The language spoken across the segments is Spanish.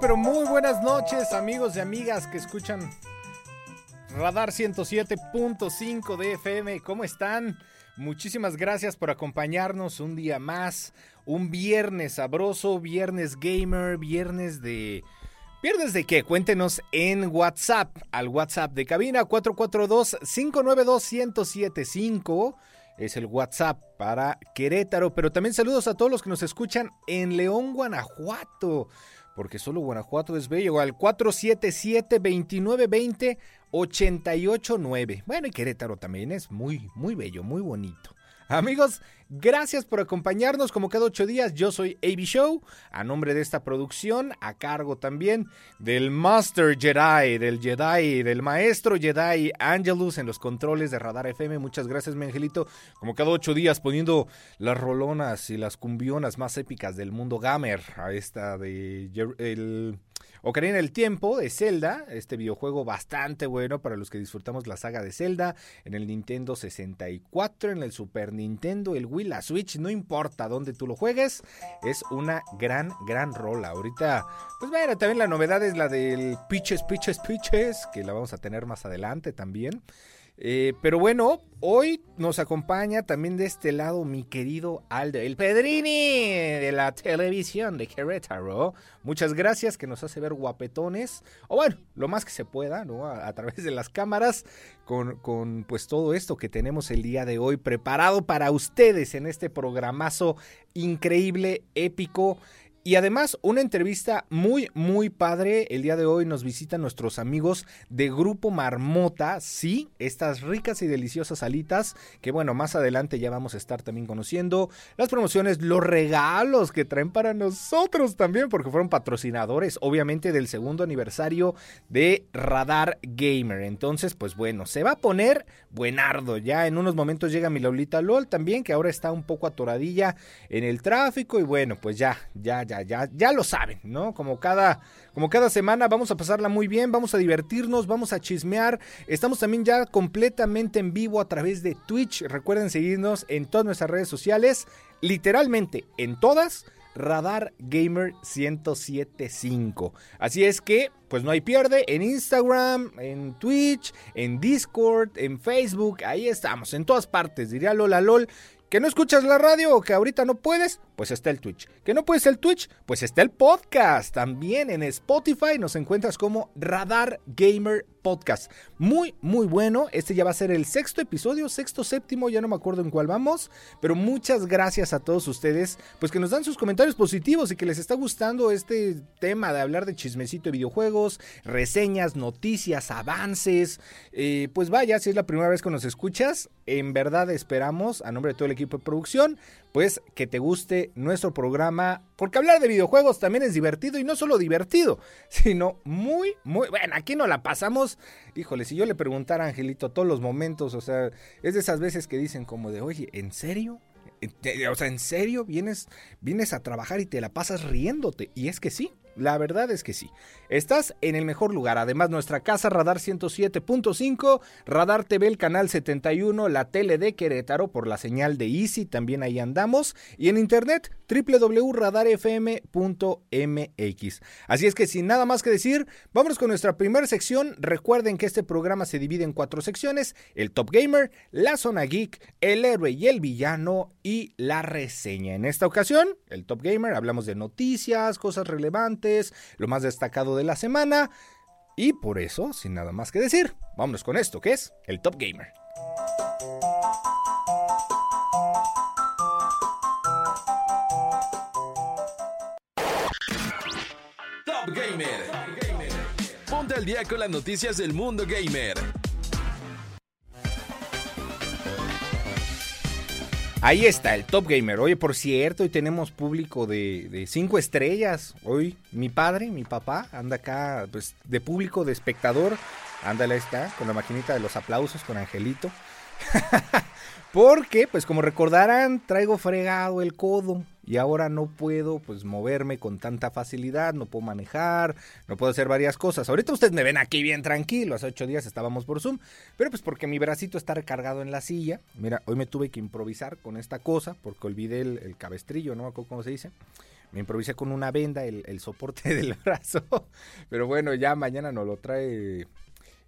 Pero muy buenas noches, amigos y amigas que escuchan Radar 107.5 de FM. ¿Cómo están? Muchísimas gracias por acompañarnos un día más. Un viernes sabroso, viernes gamer, viernes de... ¿Viernes de qué? Cuéntenos en WhatsApp, al WhatsApp de cabina 442-592-1075. Es el WhatsApp para Querétaro, pero también saludos a todos los que nos escuchan en León, Guanajuato porque solo Guanajuato es bello, al 477-2920-889. Bueno, y Querétaro también es muy, muy bello, muy bonito. Amigos, gracias por acompañarnos como cada ocho días. Yo soy AB Show, a nombre de esta producción, a cargo también del Master Jedi, del Jedi, del Maestro Jedi Angelus en los controles de Radar FM. Muchas gracias, mi angelito. Como cada ocho días poniendo las rolonas y las cumbionas más épicas del mundo gamer a esta de el Ocarina del Tiempo de Zelda, este videojuego bastante bueno para los que disfrutamos la saga de Zelda en el Nintendo 64, en el Super Nintendo, el Wii, la Switch, no importa dónde tú lo juegues, es una gran, gran rola. Ahorita, pues bueno, también la novedad es la del Pitches, Pitches, Pitches, que la vamos a tener más adelante también. Eh, pero bueno, hoy nos acompaña también de este lado mi querido Aldo, el Pedrini de la televisión de Querétaro. Muchas gracias que nos hace ver guapetones, o bueno, lo más que se pueda, ¿no? A, través de las cámaras, con, con, pues todo esto que tenemos el día de hoy preparado para ustedes en este programazo increíble, épico. Y además, una entrevista muy, muy padre. El día de hoy nos visitan nuestros amigos de Grupo Marmota. Sí, estas ricas y deliciosas alitas que, bueno, más adelante ya vamos a estar también conociendo. Las promociones, los regalos que traen para nosotros también, porque fueron patrocinadores, obviamente, del segundo aniversario de Radar Gamer. Entonces, pues bueno, se va a poner buenardo. Ya en unos momentos llega mi Lolita LOL también, que ahora está un poco atoradilla en el tráfico. Y bueno, pues ya, ya, ya ya, ya, lo saben, ¿no? Como cada, como cada semana vamos a pasarla muy bien, vamos a divertirnos, vamos a chismear. Estamos también ya completamente en vivo a través de Twitch. Recuerden seguirnos en todas nuestras redes sociales, literalmente en todas. Radar Gamer 1075. Así es que, pues no hay pierde, en Instagram, en Twitch, en Discord, en Facebook, ahí estamos, en todas partes, diría Lola LOL. ¿Que no escuchas la radio o que ahorita no puedes? Pues está el Twitch. ¿Que no puedes el Twitch? Pues está el podcast. También en Spotify nos encuentras como Radar Gamer Podcast. Muy, muy bueno. Este ya va a ser el sexto episodio, sexto, séptimo, ya no me acuerdo en cuál vamos. Pero muchas gracias a todos ustedes, pues que nos dan sus comentarios positivos y que les está gustando este tema de hablar de chismecito de videojuegos, reseñas, noticias, avances. Eh, pues vaya, si es la primera vez que nos escuchas, en verdad esperamos, a nombre de todo el equipo de producción, pues que te guste nuestro programa, porque hablar de videojuegos también es divertido y no solo divertido, sino muy, muy, bueno, aquí no la pasamos, híjole, si yo le preguntara a Angelito todos los momentos, o sea, es de esas veces que dicen como de, oye, ¿en serio? O sea, ¿en serio vienes, vienes a trabajar y te la pasas riéndote? Y es que sí, la verdad es que sí. Estás en el mejor lugar. Además, nuestra casa Radar 107.5, Radar TV el canal 71, la tele de Querétaro por la señal de Easy, también ahí andamos. Y en internet www.radarfm.mx. Así es que sin nada más que decir, vámonos con nuestra primera sección. Recuerden que este programa se divide en cuatro secciones: el Top Gamer, la Zona Geek, el héroe y el villano y la reseña. En esta ocasión, el Top Gamer, hablamos de noticias, cosas relevantes lo más destacado de la semana. Y por eso, sin nada más que decir, vámonos con esto, que es el Top Gamer. Gamer. Ponte al día con las noticias del mundo gamer. Ahí está, el Top Gamer. Oye, por cierto, hoy tenemos público de, cinco estrellas. Hoy mi padre, mi papá, anda acá, pues, de público, de espectador. Ándale, está, con la maquinita de los aplausos, con Angelito. Porque, pues como recordarán, traigo fregado el codo y ahora no puedo pues moverme con tanta facilidad, no puedo manejar, no puedo hacer varias cosas. Ahorita ustedes me ven aquí bien tranquilo, hace ocho días estábamos por Zoom, pero pues porque mi bracito está recargado en la silla. Mira, hoy me tuve que improvisar con esta cosa porque olvidé el, cabestrillo, ¿no? ¿Cómo se dice? Me improvisé con una venda, el, el soporte del brazo, pero bueno, ya mañana nos lo trae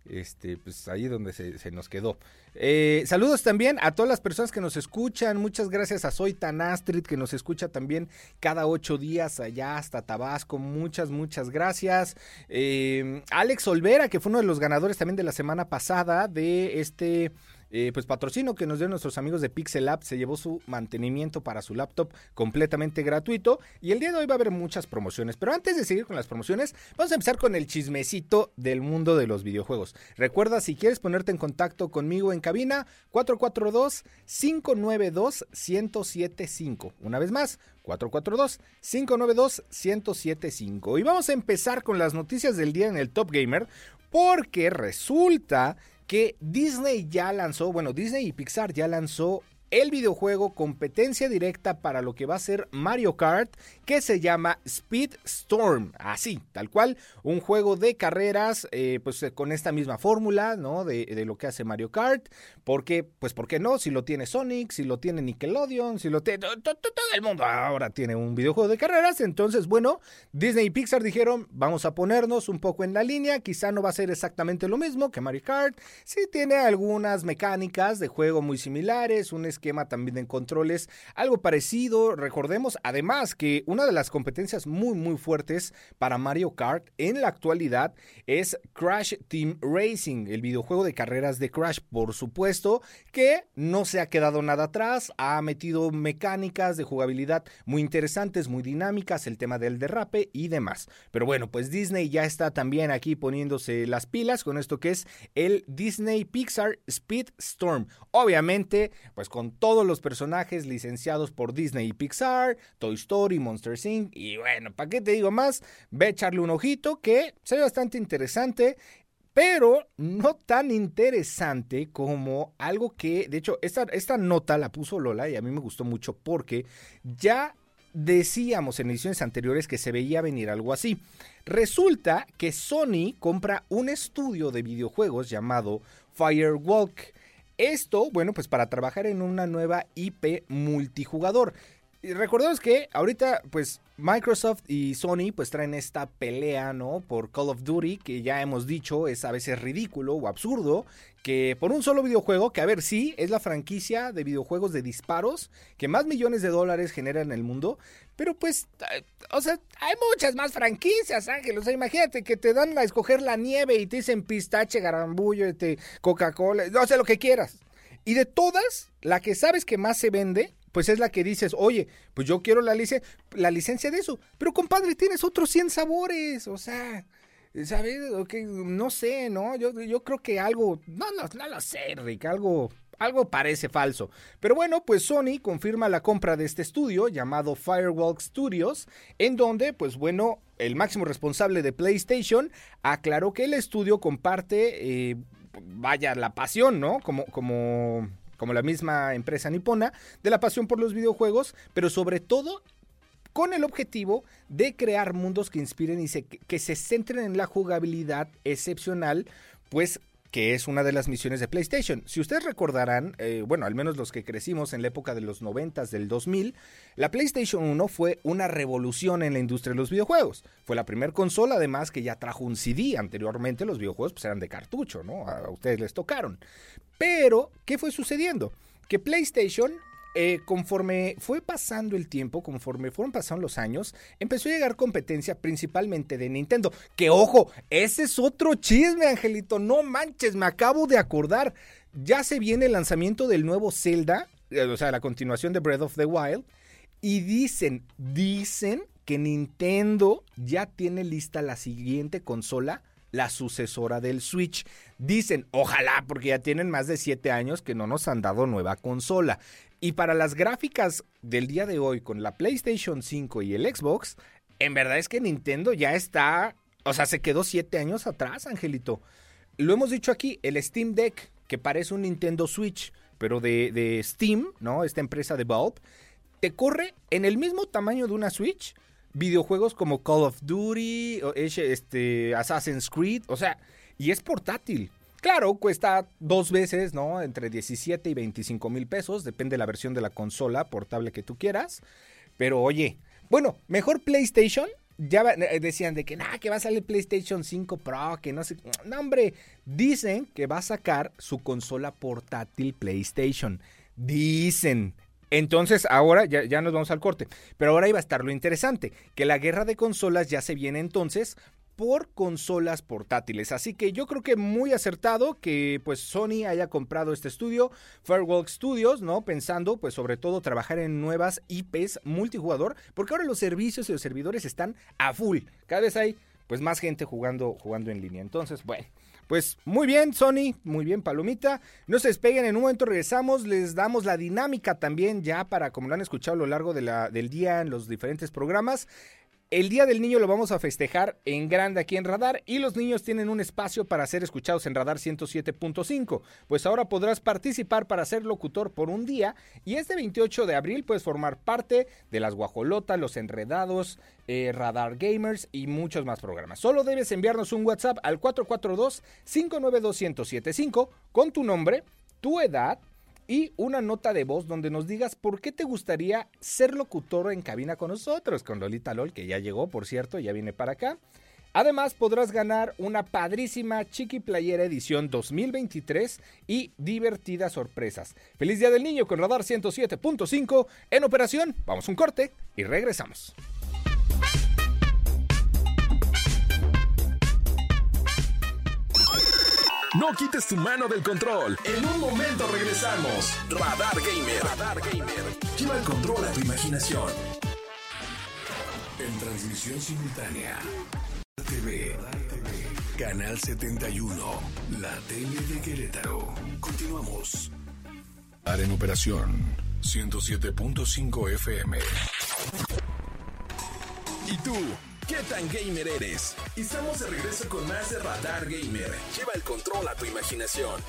este, pues ahí donde se, nos quedó. Eh, saludos también a todas las personas que nos escuchan. Muchas gracias a Soy Tanastrid que nos escucha también cada ocho días allá hasta Tabasco. Muchas, muchas gracias. Eh, Alex Olvera, que fue uno de los ganadores también de la semana pasada de este eh, pues patrocino que nos dieron nuestros amigos de Pixel App. Se llevó su mantenimiento para su laptop completamente gratuito. Y el día de hoy va a haber muchas promociones. Pero antes de seguir con las promociones, vamos a empezar con el chismecito del mundo de los videojuegos. Recuerda, si quieres ponerte en contacto conmigo en cabina, 442-592-1075. Una vez más, 442-592-1075. Y vamos a empezar con las noticias del día en el Top Gamer, porque resulta que Disney ya lanzó, bueno, Disney y Pixar ya lanzó el videojuego competencia directa para lo que va a ser Mario Kart, que se llama Speed Storm, así, tal cual, un juego de carreras, eh, pues eh, con esta misma fórmula, ¿no? De, lo que hace Mario Kart, porque, pues, ¿por qué no? Si lo tiene Sonic, si lo tiene Nickelodeon, si lo tiene, todo el mundo ahora tiene un videojuego de carreras, entonces, bueno, Disney y Pixar dijeron, vamos a ponernos un poco en la línea, quizá no va a ser exactamente lo mismo que Mario Kart, sí tiene algunas mecánicas de juego muy similares, un esquema también en controles, algo parecido. Recordemos además que una de las competencias muy muy fuertes para Mario Kart en la actualidad es Crash Team Racing, el videojuego de carreras de Crash, por supuesto, que no se ha quedado nada atrás, ha metido mecánicas de jugabilidad muy interesantes, muy dinámicas, el tema del derrape y demás. Pero bueno, pues Disney ya está también aquí poniéndose las pilas con esto que es el Disney Pixar Speed Storm. Obviamente, pues con todos los personajes licenciados por Disney y Pixar, Toy Story, Monster Inc. Y bueno, ¿para qué te digo más? Ve a echarle un ojito que se ve bastante interesante pero no tan interesante como algo que, de hecho, esta, esta nota la puso Lola y a mí me gustó mucho porque ya decíamos en ediciones anteriores que se veía venir algo así. Resulta que Sony compra un estudio de videojuegos llamado Firewalk esto, bueno, pues para trabajar en una nueva IP multijugador. Y recordemos que ahorita, pues Microsoft y Sony pues traen esta pelea, ¿no? Por Call of Duty, que ya hemos dicho es a veces ridículo o absurdo, que por un solo videojuego, que a ver, sí, es la franquicia de videojuegos de disparos que más millones de dólares genera en el mundo, pero pues, o sea, hay muchas más franquicias, Ángel, o sea, imagínate que te dan a escoger la nieve y te dicen pistache, garambullo, este, Coca-Cola, no sé, lo que quieras. Y de todas, la que sabes que más se vende pues es la que dices, oye, pues yo quiero la, licencia, la licencia de eso. Pero compadre, tienes otros 100 sabores, o sea, ¿sabes? no sé, ¿no? Yo, yo creo que algo, no, no, no lo sé, Rick, algo, algo parece falso. Pero bueno, pues Sony confirma la compra de este estudio llamado Firewalk Studios, en donde, pues bueno, el máximo responsable de PlayStation aclaró que el estudio comparte, eh, vaya, la pasión, ¿no? Como, como como la misma empresa nipona, de la pasión por los videojuegos, pero sobre todo con el objetivo de crear mundos que inspiren y que se centren en la jugabilidad excepcional, pues que es una de las misiones de PlayStation. Si ustedes recordarán, eh, bueno, al menos los que crecimos en la época de los 90 del 2000, la PlayStation 1 fue una revolución en la industria de los videojuegos. Fue la primera consola, además, que ya trajo un CD. Anteriormente los videojuegos pues, eran de cartucho, ¿no? A ustedes les tocaron. Pero, ¿qué fue sucediendo? Que PlayStation eh, conforme fue pasando el tiempo, conforme fueron pasando los años, empezó a llegar competencia principalmente de Nintendo. Que ojo, ese es otro chisme, Angelito. No manches, me acabo de acordar. Ya se viene el lanzamiento del nuevo Zelda, eh, o sea, la continuación de Breath of the Wild. Y dicen, dicen que Nintendo ya tiene lista la siguiente consola la sucesora del Switch. Dicen, ojalá, porque ya tienen más de siete años que no nos han dado nueva consola. Y para las gráficas del día de hoy con la PlayStation 5 y el Xbox, en verdad es que Nintendo ya está, o sea, se quedó siete años atrás, Angelito. Lo hemos dicho aquí, el Steam Deck, que parece un Nintendo Switch, pero de, de Steam, ¿no? Esta empresa de Valve, te corre en el mismo tamaño de una Switch videojuegos como Call of Duty, este, Assassin's Creed, o sea, y es portátil. Claro, cuesta dos veces, ¿no? Entre 17 y 25 mil pesos, depende de la versión de la consola portable que tú quieras. Pero oye, bueno, mejor PlayStation. Ya eh, decían de que, nada, que va a salir PlayStation 5 Pro, que no sé. No, hombre, dicen que va a sacar su consola portátil PlayStation. Dicen, entonces, ahora ya, ya, nos vamos al corte. Pero ahora iba a estar lo interesante, que la guerra de consolas ya se viene entonces por consolas portátiles. Así que yo creo que muy acertado que pues Sony haya comprado este estudio, Fairwalk Studios, ¿no? Pensando pues sobre todo trabajar en nuevas IPs multijugador, porque ahora los servicios y los servidores están a full. Cada vez hay pues más gente jugando jugando en línea. Entonces, bueno, pues muy bien, Sony, muy bien, Palomita. No se despeguen, en un momento regresamos, les damos la dinámica también ya para, como lo han escuchado a lo largo de la, del día en los diferentes programas. El Día del Niño lo vamos a festejar en grande aquí en Radar y los niños tienen un espacio para ser escuchados en Radar 107.5. Pues ahora podrás participar para ser locutor por un día y este 28 de abril puedes formar parte de las Guajolotas, los Enredados, eh, Radar Gamers y muchos más programas. Solo debes enviarnos un WhatsApp al 442-592-1075 con tu nombre, tu edad, y una nota de voz donde nos digas por qué te gustaría ser locutor en cabina con nosotros, con Lolita LOL, que ya llegó, por cierto, ya viene para acá. Además podrás ganar una padrísima Chiqui Playera edición 2023 y divertidas sorpresas. Feliz Día del Niño con Radar 107.5 en operación. Vamos un corte y regresamos. No quites tu mano del control. En un momento regresamos. Radar Gamer. Radar Gamer. Lleva el control a tu imaginación. En transmisión simultánea. TV. Canal 71. La tele de Querétaro. Continuamos. En operación. 107.5 FM. ¿Y tú? ¿Qué tan gamer eres? Estamos de regreso con más de Radar Gamer. Lleva el control a tu imaginación.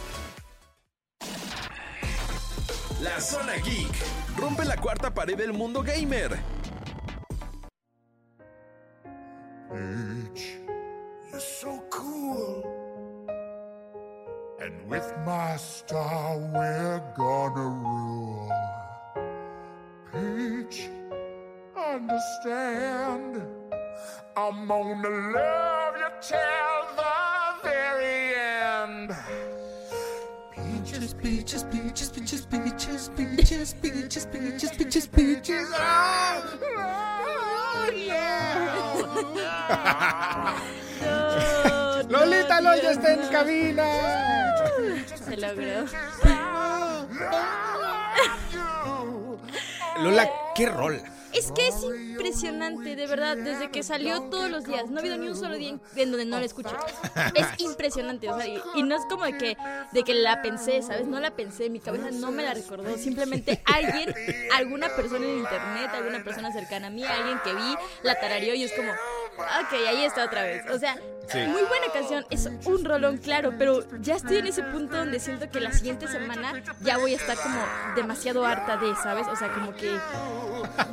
La Zona Geek. Rompe la cuarta pared del mundo gamer. Peach, you're so cool. And with my star, we're gonna rule. Peach, understand. I'm gonna love you till the very end. Peaches, peaches, peaches, peaches, peaches, peaches, peaches, peaches, peaches, peaches. Oh, oh yeah. Lolita Lol ya está en cabina. Se logró. Lola, qué rola. Es que es impresionante, de verdad, desde que salió todos los días. No ha habido ni un solo día en, donde no la escucho. Es impresionante, o sea, y, y no es como de que, de que la pensé, ¿sabes? No la pensé, mi cabeza no me la recordó. Simplemente alguien, alguna persona en internet, alguna persona cercana a mí, alguien que vi, la tarareó y es como, ok, ahí está otra vez. O sea, Sí. muy buena canción, es un rolón, claro, pero ya estoy en ese punto donde siento que la siguiente semana ya voy a estar como demasiado harta de, ¿sabes? O sea, como que,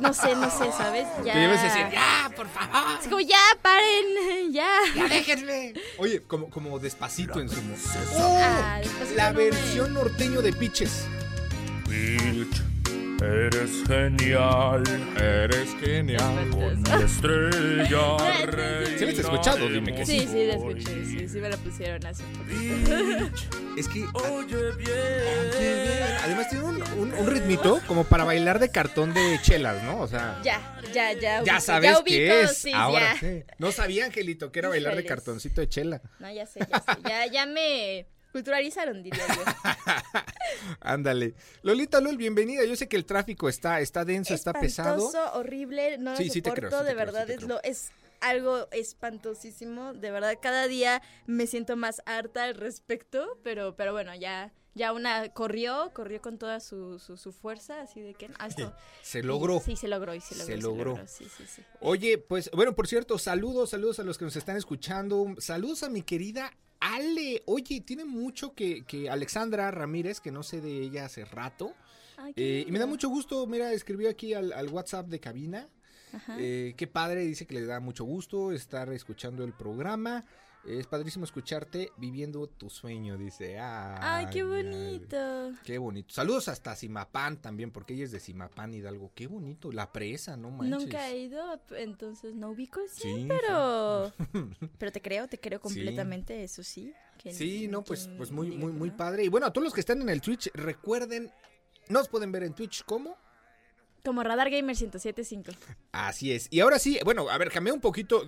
no sé, no sé, ¿sabes? Ya. Te debes decir, ya, por favor. Es como, ya, paren, ya. Ya déjenme. Oye, como, como despacito en su mo- Ah, ¡Oh! Despacito La no, versión norteño de Pitches. Peach, eres genial. Eres genial. Con mi estrella ¿Sí la has escuchado? Dime que sí. Sí, sí, la escuché, sí, sí me la pusieron hace un poquito. Es que Oye bien. además tiene un, un- un ritmito como para bailar de cartón de chelas, ¿no? O sea, Ya, ya, ya. ya ubico, sabes ya qué ubico, es. sí, Ahora ya. sí. No sabía, Angelito, que era bailar de cartoncito de chela. No, ya sé, ya sé. Ya, ya me culturalizaron, diría yo. Ándale. Lolita Lol, bienvenida. Yo sé que el tráfico está, está denso, está pesado. Horrible, no lo Sí, sí te creo, sí te de creo, verdad es lo es algo espantosísimo. De verdad, cada día me siento más harta al respecto, pero, pero bueno, ya, ya una corrió, corrió con toda su, su, su fuerza, así de que ah, esto. Se logró. Sí, se logró y se logró. Se logró. Sí. Oye, pues, bueno, por cierto, saludos, saludos a los que nos están escuchando. Saludos a mi querida Ale. Oye, tiene mucho que, que Alexandra Ramírez, que no sé de ella hace rato. Ay, Eh, y me da mucho gusto, mira, escribió aquí al, al WhatsApp de cabina. Ajá. Eh, qué padre, dice que le da mucho gusto estar escuchando el programa. Es padrísimo escucharte viviendo tu sueño, dice. Ay, qué madre. bonito. Qué bonito. Saludos hasta Simapán también, porque ella es de Simapán Hidalgo. Qué bonito. La presa, no manches. Nunca he ido, entonces no ubico el Sí, pero pero te creo, te creo completamente, eso sí. que- Sí, no, pues, pues muy, muy, muy padre. Y bueno, a todos los que están en el Twitch, recuerden, nos pueden ver en Twitch, ¿cómo? Como Radar Gamer 1075. Así es. Y ahora sí, bueno, a ver, cambié un poquito.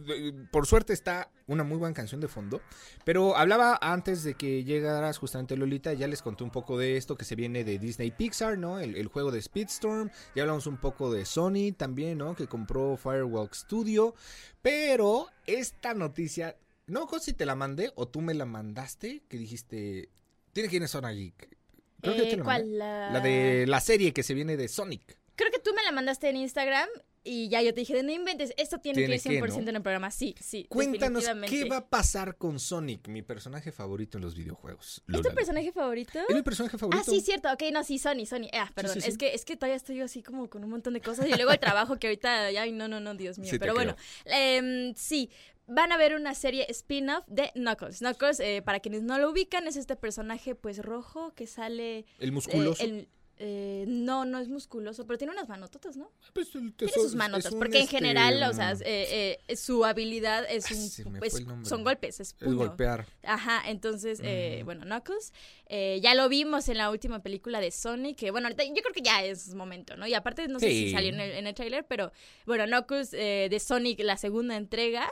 Por suerte está una muy buena canción de fondo. Pero hablaba antes de que llegaras justamente Lolita, ya les conté un poco de esto que se viene de Disney Pixar, ¿no? El, el juego de Speedstorm. Ya hablamos un poco de Sony también, ¿no? Que compró Firewalk Studio. Pero esta noticia, no sé si te la mandé o tú me la mandaste, que dijiste, tiene que ir en Sonic. Creo que yo Eh, te la ¿Cuál? La de la serie que se viene de Sonic. Creo que tú me la mandaste en Instagram y ya yo te dije, no inventes, esto tiene, Tiene que ir que, 100% ¿no? en el programa. Sí, sí, Cuéntanos qué va a pasar con Sonic, mi personaje favorito en los videojuegos. ¿Es tu Lola. personaje favorito? ¿Es mi personaje favorito? Ah, sí, cierto. Ok, no, sí, Sony, Sony. Ah, perdón. sí, sí. Es, que, es que todavía estoy así como con un montón de cosas. Y luego el trabajo que ahorita, ay, no, no, no, Dios mío. Pero bueno, em, sí. Van a ver una serie spin-off de Knuckles. Knuckles, eh, para quienes no lo ubican, es este personaje pues rojo que sale... El eh, musculoso. el- eh, no, no es musculoso, pero tiene unas manototas, ¿no? Pues, el Tiene sus manotas, porque en este, general, o sea, mm, eh, eh, su habilidad es Ah, un... se me es- fue el nombre. son golpes, es es puño. golpear. Ajá, entonces, eh, Mm. bueno, Knuckles, eh, ya lo vimos en la última película de Sonic, que bueno, ahorita yo creo que ya es momento, ¿no? Y aparte, no sé si salió en el, en el trailer, pero bueno, Knuckles eh, de Sonic, la segunda entrega,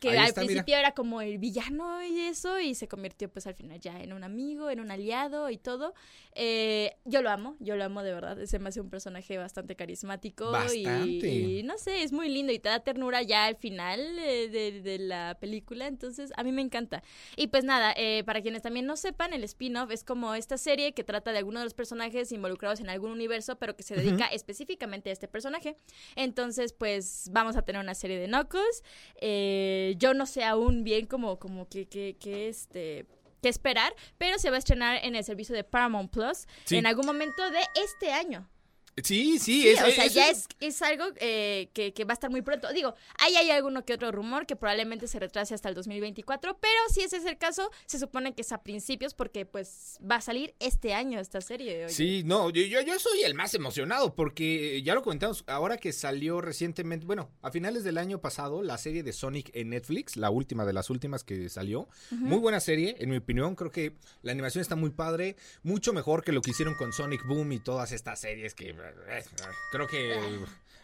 que Ahí al está, mira. principio era como el villano y eso, y se convirtió pues al final ya en un amigo, en un aliado y todo. Eh, yo lo amo, yo lo amo de verdad, se me hace un personaje bastante carismático y- Bastante. Y, no sé, es muy lindo y te da ternura ya al final eh, de, de la película, entonces a mí me encanta. Y pues nada, eh, para quienes también no sepan, el spin-off es como esta serie que trata de alguno de los personajes involucrados en algún universo, pero que se dedica específicamente a este personaje. Entonces, pues vamos a tener una serie de Knuckles. Eh, yo no sé aún bien como, como que, que, que este que esperar, pero se va a estrenar en el servicio de Paramount Plus Sí. en algún momento de este año. Sí, sí, Sí, es, o sea, es- ya es, es algo eh, que, que va a estar muy pronto. Digo, ahí hay alguno que otro rumor que probablemente se retrase hasta el 2024, pero si ese es el caso, se supone que es a principios porque pues va a salir este año esta serie. oye. Sí, no, yo, yo, yo soy el más emocionado porque ya lo comentamos, ahora que salió recientemente, bueno, a finales del año pasado, la serie de Sonic en Netflix, la última de las últimas que salió. Muy buena serie, en mi opinión, creo que la animación está muy padre, mucho mejor que lo que hicieron con Sonic Boom y todas estas series que creo que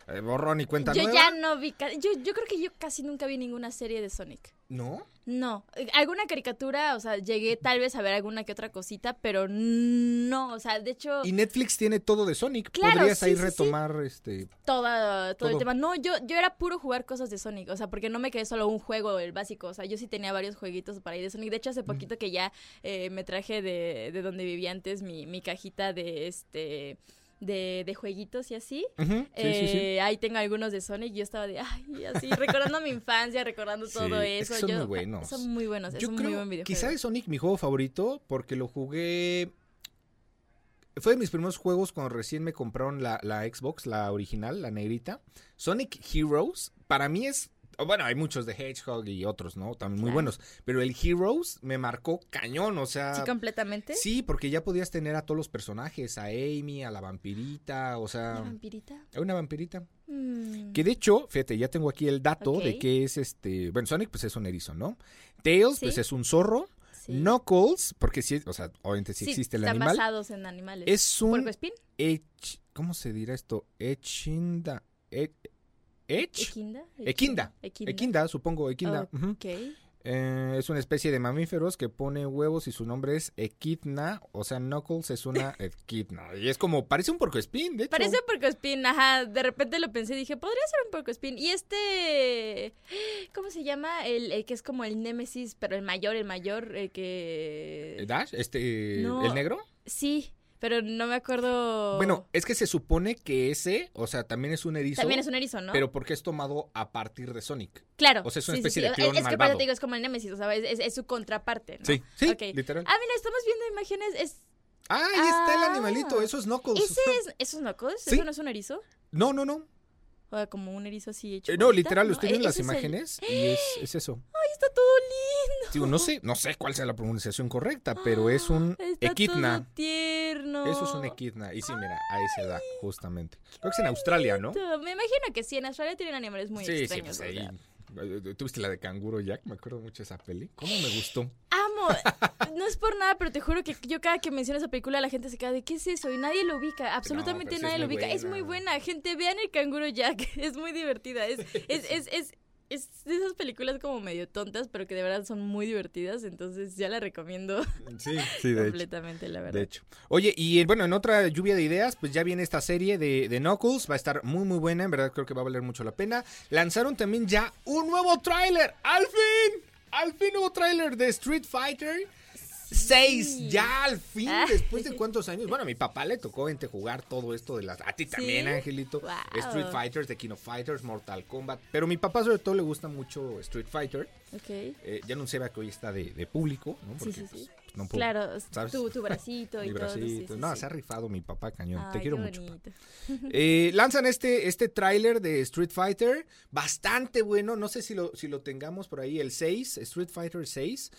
eh, borrón y cuenta Yo nueva. ya no vi, yo, yo creo que yo casi nunca vi ninguna serie de Sonic. ¿No? No, alguna caricatura, o sea, llegué tal vez a ver alguna que otra cosita, pero no, o sea, de hecho... Y Netflix tiene todo de Sonic. Claro, Podrías sí, ahí sí, sí. retomar este. toda, todo, el Todo. tema. No, yo, yo era puro jugar cosas de Sonic, o sea, porque no me quedé solo un juego, el básico, o sea, yo sí tenía varios jueguitos para ir de Sonic. De hecho, hace poquito que ya eh, me traje de, de donde vivía antes mi, mi cajita de este... De, de jueguitos y así. Sí, sí, sí. Eh, Ahí tengo algunos de Sonic yo estaba de, ay, así, recordando mi infancia, recordando todo es que eso. son yo- muy buenos. Son muy buenos, es Yo un creo, muy buen videojuego. quizá es Sonic mi juego favorito porque lo jugué. Fue de mis primeros juegos cuando recién me compraron la, la Xbox, la original, la negrita. Sonic Heroes, para mí es. Bueno, hay muchos de Hedgehog y otros, ¿no? También muy Claro. buenos. Pero el Heroes me marcó cañón, o sea. Sí, completamente. Sí, porque ya podías tener a todos los personajes, a Amy, a la vampirita, o sea. ¿La vampirita? a una vampirita. Mm. Que de hecho, fíjate, ya tengo aquí el dato de que es este. Bueno, Sonic, pues es un erizo, ¿no? Tails, Sí. pues es un zorro. Sí. Knuckles, porque sí, o sea, obviamente sí, Sí, existe el están animal. basados en animales. Es un ¿Puercoespín? ech- ¿Cómo se dirá esto? Echinda. E- ¿Ech? ¿Equinda? Equinda. Equinda. Equinda, supongo, Equinda. Ok. Eh, es una especie de mamíferos que pone huevos y su nombre es Equidna. O sea, Knuckles es una Equidna. Y es como, parece un porcoespín, de hecho. Parece un porcoespín, ajá. De repente lo pensé y dije, podría ser un porcoespín. Y este. ¿Cómo se llama? El, el que es como el Némesis, pero el mayor, el mayor, el que. ¿Eh, ¿Dash? Este, No. ¿El negro? Sí, pero no me acuerdo. Bueno, es que se supone que ese, o sea, también es un erizo. También es un erizo, ¿no? Pero porque es tomado a partir de Sonic. Claro. o sea, es una sí, especie sí. de clon Es, es que eso te digo, es como el Némesis, o sea, es, es- es su contraparte, ¿no? Sí, sí, literal. Ah, mira, estamos viendo imágenes. Es, Ah, ahí está el Ah. animalito, eso es Knuckles. ¿Ese es, ¿Eso es Knuckles? ¿Eso no es un erizo? No, no, no. O sea, como un erizo así hecho. Eh, no, bolita, literal, lo ¿no? estoy viendo E- las el- imágenes y es, es eso. Ay, está todo lindo. Digo, no sé, no sé cuál sea la pronunciación correcta, pero es un Está equidna. todo tierno. Eso es un equidna. Y sí, mira, ahí se da, justamente. Creo que es en Australia, ¿no? Me imagino que sí, en Australia tienen animales muy Sí, sí, extraños. pues o ahí. sea. eh, ¿Tuviste la de Canguro Jack? Me acuerdo mucho de esa peli. ¿Cómo me gustó? Amo, no es por nada, pero te juro que yo cada que menciono esa película la gente se queda de ¿qué es eso? Y nadie lo ubica, absolutamente sí nadie es lo ubica. Es buena. muy buena, gente, vean el canguro Jack, es muy divertida, es, es, es, es, es de esas películas como medio tontas, pero que de verdad son muy divertidas, entonces ya la recomiendo Sí, sí, de hecho. completamente, la verdad. De hecho. Oye, y eh, bueno, en otra lluvia de ideas, pues ya viene esta serie de, de Knuckles. Va a estar muy, muy buena. En verdad, creo que va a valer mucho la pena. Lanzaron también ya un nuevo tráiler. ¡Al fin! ¡Al fin nuevo tráiler de Street Fighter! 6, ya al fin, Ah. después de cuántos años. Bueno, a mi papá le tocó vente jugar todo esto de las. A ti también, Angelito. Wow. Street Fighters, The King of Fighters, Mortal Kombat. Pero a mi papá, sobre todo, le gusta mucho Street Fighter. Ok. Eh, ya anunciaba que hoy está de, de público, ¿no? Sí, Porque, sí, pues, sí. no puedo- Claro, ¿sabes? tu, tu bracito y mi todo. sí, sí, no, sí. se ha rifado mi papá cañón. Te quiero mucho. Eh, lanzan este, este tráiler de Street Fighter, bastante bueno, no sé si lo, si lo tengamos por ahí, el 6, Street Fighter 6.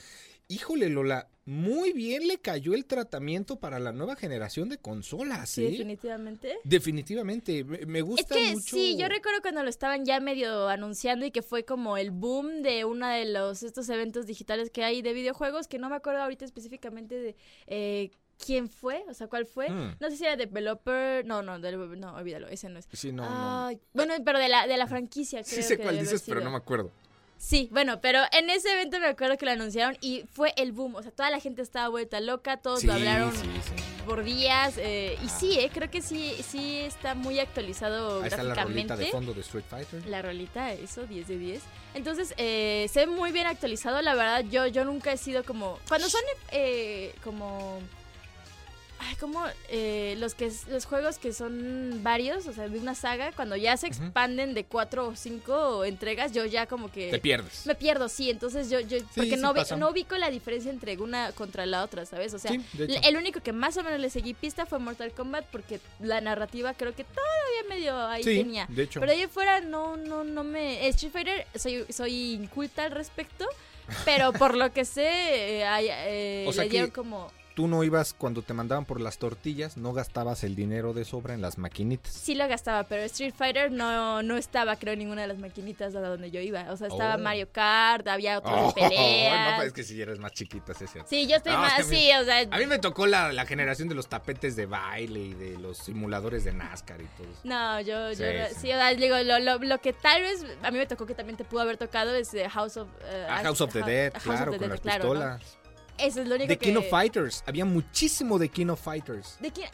Híjole, Lola, muy bien le cayó el tratamiento para la nueva generación de consolas, Sí, ¿eh? definitivamente. Definitivamente, me, me Es gusta que mucho. sí, yo recuerdo cuando lo estaban ya medio anunciando y que fue como el boom de uno de los estos eventos digitales que hay de videojuegos, que no me acuerdo ahorita específicamente de eh, quién fue, o sea, cuál fue. Mm. No sé si era developer, no, no, no, olvídalo, ese no es. Sí, no, no. Bueno, pero de la, de la franquicia, creo Sí sé que cuál dices, pero no me acuerdo. Sí, bueno, pero en ese evento me acuerdo que lo anunciaron y fue el boom. O sea, toda la gente estaba vuelta loca, todos Sí, lo hablaron sí, sí. por días. eh, y sí, eh, creo que sí, sí está muy actualizado Ahí está la gráficamente. rolita de fondo de Street Fighter. La rolita, eso, 10 de 10. Entonces, eh, se ve muy bien actualizado, la verdad. Yo, yo nunca he sido como. Cuando son eh, como. Ay, como eh, los que los juegos que son varios, o sea, de una saga, cuando ya se expanden de cuatro o cinco entregas, yo ya como que Te pierdes. me pierdo, sí. Entonces yo, yo porque sí no, vi- pasa. no ubico la diferencia entre una contra la otra, ¿sabes? O sea, Sí, el único que más o menos le seguí pista fue Mortal Kombat porque la narrativa creo que todavía medio ahí Sí, tenía. de hecho. Pero de ahí fuera no, no, no me... Street Fighter soy, soy inculta al respecto, pero por lo que sé, eh, hay- eh, O sea le dieron que- como... Tú no ibas cuando te mandaban por las tortillas, no gastabas el dinero de sobra en las maquinitas. Sí lo gastaba, pero Street Fighter no, no estaba, creo, en ninguna de las maquinitas a donde yo iba. O sea, estaba Oh. Mario Kart, había otros Oh, de peleas. no, pues es que si eres más chiquita, es cierto. Sí, yo estoy No, más... mí- Sí, o sea... A mí me tocó la, la generación de los tapetes de baile y de los simuladores de NASCAR y todo eso. No, yo, yo, Sí, sí, sí. o sea, digo, lo, lo, lo que tal vez a mí me tocó que también te pudo haber tocado es eh, House of... Ah, House of the House- Dead, House claro, of the con Dead, las claro, ¿no? Eso es lo único De que... King of Fighters, había muchísimo de King of Fighters. ¿De quién?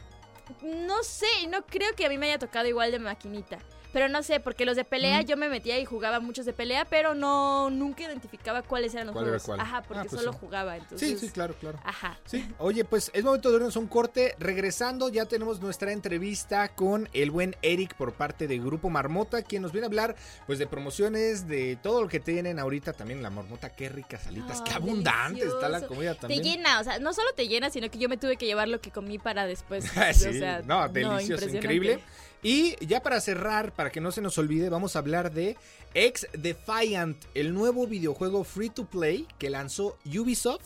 No sé, no creo que a mí me haya tocado igual de maquinita. Pero no sé, porque los de pelea yo me metía y jugaba muchos de pelea, pero no nunca identificaba cuáles eran los ¿Cuál era juegos. cuál? Ajá, porque Ah, pues solo sí. jugaba, entonces. Sí, sí, claro, claro. Ajá. Sí, oye, pues es momento de darnos un corte. Regresando, ya tenemos nuestra entrevista con el buen Eric por parte de Grupo Marmota, quien nos viene a hablar pues de promociones, de todo lo que tienen ahorita también la marmota. Qué ricas alitas, qué abundante está la delicioso. comida también. Te llena, o sea, no solo te llena, sino que yo me tuve que llevar lo que comí para después. sí, o sea, no, delicioso, impresionante. increíble. Y ya para cerrar, para que no se nos olvide, vamos a hablar de X Defiant, el nuevo videojuego free to play que lanzó Ubisoft,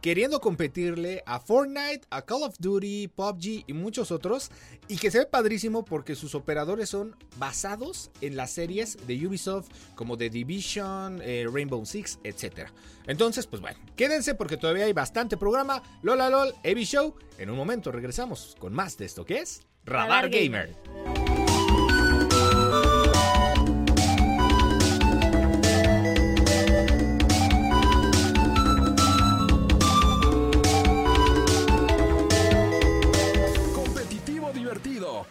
queriendo competirle a Fortnite, a Call of Duty, PUBG y muchos otros, y que se ve padrísimo porque sus operadores son basados en las series de Ubisoft como The Division, eh, Rainbow Six, etc. Entonces, pues bueno, quédense porque todavía hay bastante programa. Lola LOL, Evi Show. En un momento regresamos con más de esto que es Radar, Gamer, competitivo, divertido.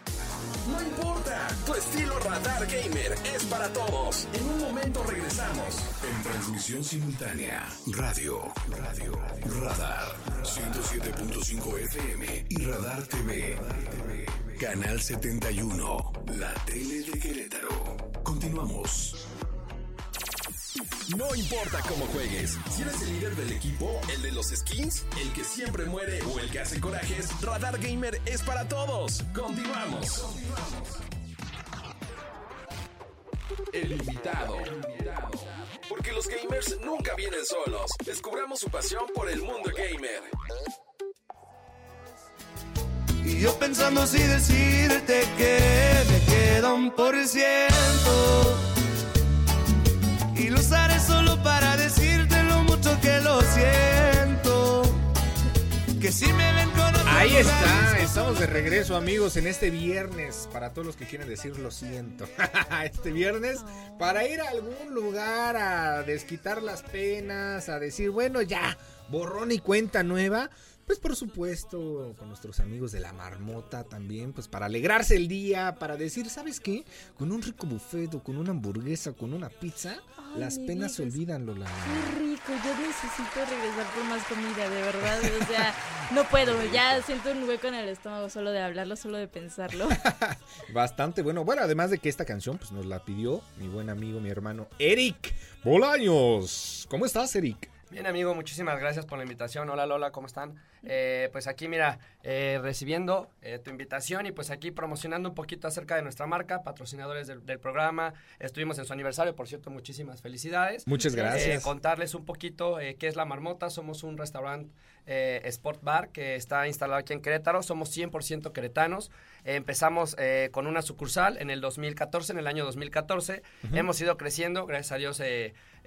No importa, tu estilo Radar Gamer es para todos. En un momento regresamos. En transmisión simultánea, radio, radio, radar, 107.5 FM y Radar TV. Radar TV. Canal 71, la tele de Querétaro. Continuamos. No importa cómo juegues, si eres el líder del equipo, el de los skins, el que siempre muere o el que hace corajes, Radar Gamer es para todos. Continuamos. El invitado. Porque los gamers nunca vienen solos. Descubramos su pasión por el mundo gamer. Y yo pensando si decirte que me queda un por ciento. Y lo usaré solo para decirte lo mucho que lo siento. Que si me ven con otro Ahí está, es estamos de regreso amigos en este viernes, para todos los que quieren decir lo siento, este viernes para ir a algún lugar a desquitar las penas, a decir, bueno ya, borrón y cuenta nueva, pues por supuesto con nuestros amigos de la marmota también, pues para alegrarse el día, para decir, ¿sabes qué? Con un rico buffet o con una hamburguesa, con una pizza, Ay, las penas se olvidan, Lola. Qué rico, yo necesito regresar por más comida, de verdad. O sea, no puedo, ya siento un hueco en el estómago solo de hablarlo, solo de pensarlo. Bastante bueno. Bueno, además de que esta canción pues nos la pidió mi buen amigo, mi hermano Eric Bolaños. ¿Cómo estás, Eric? Bien, amigo, muchísimas gracias por la invitación. Hola, Lola, ¿cómo están? Eh, pues aquí, mira, eh, recibiendo eh, tu invitación y pues aquí promocionando un poquito acerca de nuestra marca, patrocinadores del, del programa. Estuvimos en su aniversario, por cierto, muchísimas felicidades. Muchas Eh, gracias. contarles un poquito eh, qué es La Marmota. Somos un restaurante eh, Sport Bar que está instalado aquí en Querétaro. Somos 100% queretanos. Empezamos eh, con una sucursal en el 2014, en el año 2014. Hemos ido creciendo, gracias a Dios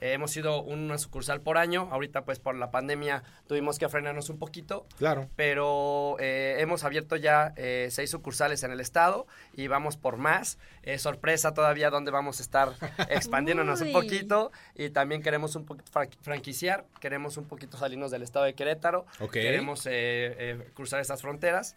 eh, hemos sido una sucursal por año. Ahorita pues por la pandemia tuvimos que frenarnos un poquito. Claro. Pero eh, hemos abierto ya eh, seis sucursales en el estado y vamos por más. Eh, sorpresa todavía donde vamos a estar expandiéndonos un poquito y también queremos un poquito fra- franquiciar, queremos un poquito salirnos del estado de Querétaro, Ok. queremos eh, eh, cruzar estas fronteras.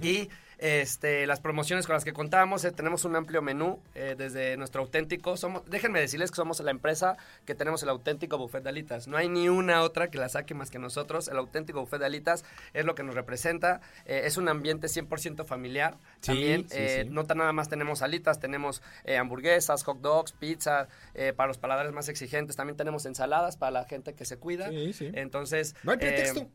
Y este, las promociones con las que contamos, eh, tenemos un amplio menú eh, desde nuestro auténtico. Somos, déjenme decirles que somos la empresa que tenemos el auténtico buffet de alitas. No hay ni una otra que la saque más que nosotros. El auténtico buffet de alitas es lo que nos representa. Eh, es un ambiente 100% familiar. Sí, También sí, sí. no tan nada más tenemos alitas, tenemos hamburguesas, hot dogs, pizza. para los paladares más exigentes también tenemos ensaladas para la gente que se cuida. Sí, sí. Entonces... No hay pretexto.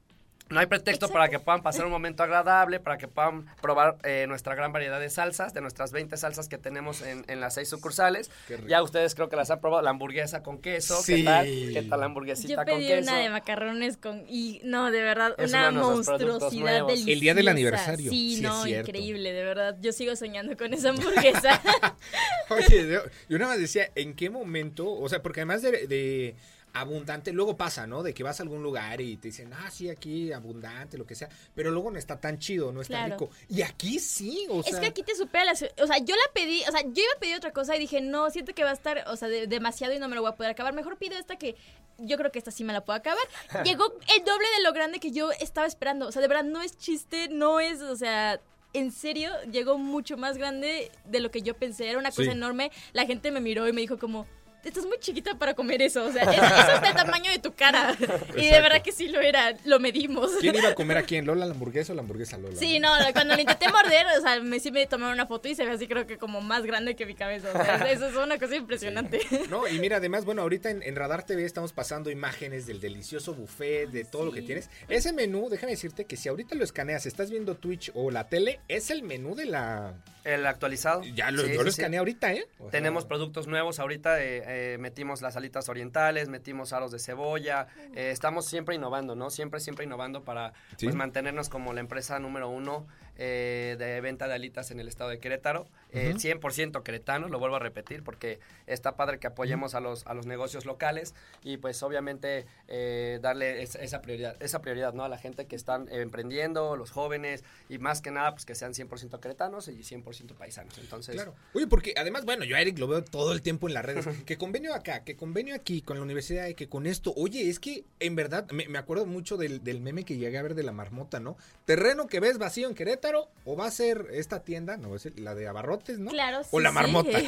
No hay pretexto para que puedan pasar un momento agradable, para que puedan probar eh, nuestra gran variedad de salsas, de nuestras 20 salsas que tenemos en, en las seis sucursales. Ya ustedes creo que las han probado, la hamburguesa con queso, Sí. ¿qué tal? ¿Qué tal la hamburguesita Yo con pedí queso? una de macarrones con. Y no, de verdad, Es una de monstruosidad deliciosa. El día del aniversario. Sí, Sí, no, increíble, de verdad. Yo sigo soñando con esa hamburguesa. Oye, yo, yo nada más decía, ¿en qué momento? O sea, porque además de, de abundante, luego pasa, ¿no? De que vas a algún lugar y te dicen, ah, sí, aquí abundante, lo que sea, pero luego no está tan chido, no está Claro. rico. Y aquí sí, o sea. Es que aquí te supera la... O sea, yo la pedí... O sea, yo iba a pedir otra cosa y dije, no, siento que va a estar, o sea, de- demasiado y no me lo voy a poder acabar. Mejor pido esta que yo creo que esta sí me la puedo acabar. Llegó el doble de lo grande que yo estaba esperando. O sea, de verdad, no es chiste, no es, o sea... En serio, llegó mucho más grande de lo que yo pensé. Era una cosa Sí. enorme. La gente me miró y me dijo como... Estás muy chiquita para comer eso. O sea, es- eso es del tamaño de tu cara. Y de verdad que sí lo era. Lo medimos. ¿Quién iba a comer a quién? ¿Lola la hamburguesa o la hamburguesa Lola? Sí, no, cuando lo intenté morder, o sea, me, sí me tomaron una foto y se ve así creo que como más grande que mi cabeza. O sea, eso es una cosa impresionante. No, y mira, además, bueno, ahorita en, en Radar TV estamos pasando imágenes del delicioso buffet, de todo lo que tienes. Ese menú, déjame decirte que si ahorita lo escaneas, estás viendo Twitch o la tele, es el menú de la... El actualizado. Ya lo, Sí, yo sí, lo sí. escaneé ahorita, ¿eh? O sea, Tenemos productos nuevos ahorita, eh, eh, metimos las alitas orientales, metimos aros de cebolla, eh, estamos siempre innovando, ¿no? Siempre, siempre innovando para Sí. pues, mantenernos como la empresa número uno eh, de venta de alitas en el estado de Querétaro. Eh, 100% queretanos, lo vuelvo a repetir, porque está padre que apoyemos a, los, a los negocios locales y pues obviamente eh, darle es- esa prioridad, esa prioridad, ¿no? A la gente que están emprendiendo, los jóvenes y más que nada pues que sean 100% queretanos y 100% paisanos. Entonces, Claro. Oye, porque además, bueno, yo a Eric lo veo todo el tiempo en las redes. Que convenio acá, que convenio aquí con la universidad, y que con esto. Oye, es que en verdad me, me acuerdo mucho del, del meme que llegué a ver de la marmota, ¿no? Terreno que ves vacío en Querétaro, o va a ser esta tienda, no, es la de Abarrotes, ¿no? Claro, sí. O la marmota. sí,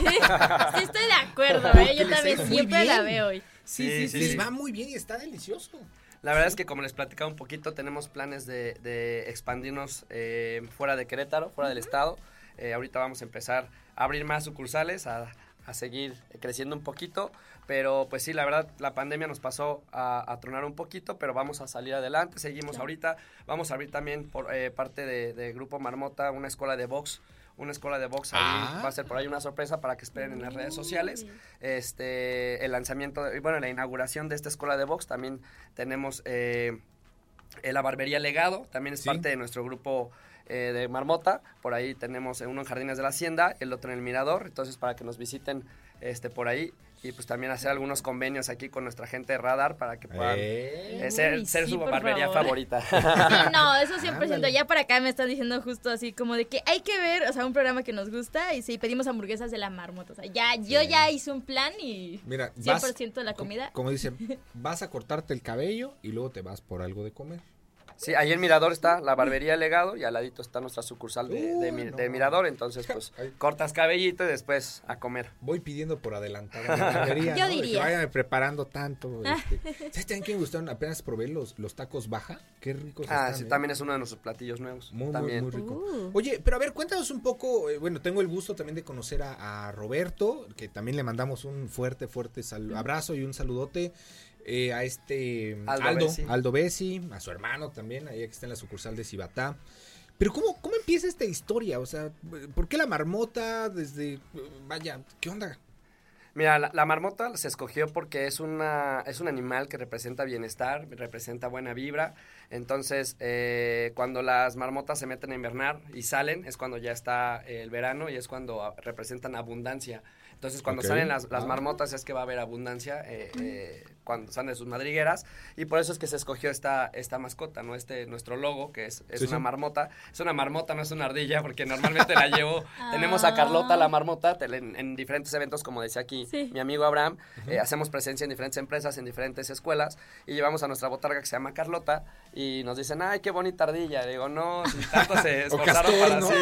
estoy de acuerdo, ¿eh? Yo les también siempre la veo hoy. Sí, sí, Les sí. va muy bien y está delicioso. La verdad es que como les platicaba un poquito, tenemos planes de, de expandirnos eh, fuera de Querétaro, fuera del estado. Eh, ahorita vamos a empezar a abrir más sucursales, a, a seguir creciendo un poquito. Pero pues sí, la verdad, la pandemia nos pasó a, a tronar un poquito, pero vamos a salir adelante, seguimos Claro. ahorita. Vamos a abrir también por eh, parte de, de Grupo Marmota una escuela de box. Una escuela de box ahí Ah. va a ser por ahí una sorpresa para que esperen en las redes sociales. Este, el lanzamiento, de- bueno, la inauguración de esta escuela de box también tenemos eh, eh, la barbería Legado, también es Sí. parte de nuestro grupo eh, de Marmota. Por ahí tenemos uno en Jardines de la Hacienda, el otro en el Mirador. Entonces, para que nos visiten este, por ahí y pues también hacer algunos convenios aquí con nuestra gente de Radar para que puedan Eh. eh, ser, Uy, ser sí, su barbería favor. favorita. Sí, no, eso 100%. Ándale. Ya para acá me están diciendo justo así como de que hay que ver, o sea, un programa que nos gusta y sí, pedimos hamburguesas de la marmota. O sea, ya, yo ya hice un plan y Mira, vas- 100% de la co- comida. Como dicen, vas a cortarte el cabello y luego te vas por algo de comer. Sí, ahí en Mirador está la barbería Legado y al ladito está nuestra sucursal de, de Uh, Mi- no. de Mirador. Entonces, pues Ay. cortas cabellito y después a comer. Voy pidiendo por adelantado. barbería, Yo ¿no? De que diría. vayan preparando tanto. Este. ¿Sabes también que me gustaron? Apenas probé los, los tacos baja. Qué ricos Ah, están, sí, ¿eh? también es uno de nuestros platillos nuevos. Muy, muy, también. muy rico. Uh. Oye, pero a ver, cuéntanos un poco. eh, bueno, tengo el gusto también de conocer a, a Roberto, que también le mandamos un fuerte, fuerte sal- abrazo y un saludote. Eh, a este Aldo Aldo, Bessi. Aldo Bessi, a su hermano también, ahí que está en la sucursal de Cibatá. Pero ¿cómo, ¿cómo empieza esta historia? O sea, ¿por qué la marmota desde... Vaya, ¿qué onda? Mira, la, la marmota se escogió porque es, una, es un animal que representa bienestar, representa buena vibra. Entonces, eh, cuando las marmotas se meten a invernar y salen, es cuando ya está el verano y es cuando ah, representan abundancia. Entonces, cuando salen las, las Ah. marmotas es que va a haber abundancia eh, eh, cuando salen de sus madrigueras. Y por eso es que se escogió esta, esta mascota, ¿no? Este, nuestro logo, que es, es Sí, una sí. marmota. Es una marmota, no es una ardilla, porque normalmente la llevo. Tenemos a Carlota, la marmota, en, en diferentes eventos, como decía aquí Sí. mi amigo Abraham. eh, hacemos presencia en diferentes empresas, en diferentes escuelas. Y llevamos a nuestra botarga que se llama Carlota. Y nos dicen, ay, qué bonita ardilla. Le digo, no, si tanto se esforzaron castor, para ¿no? sí.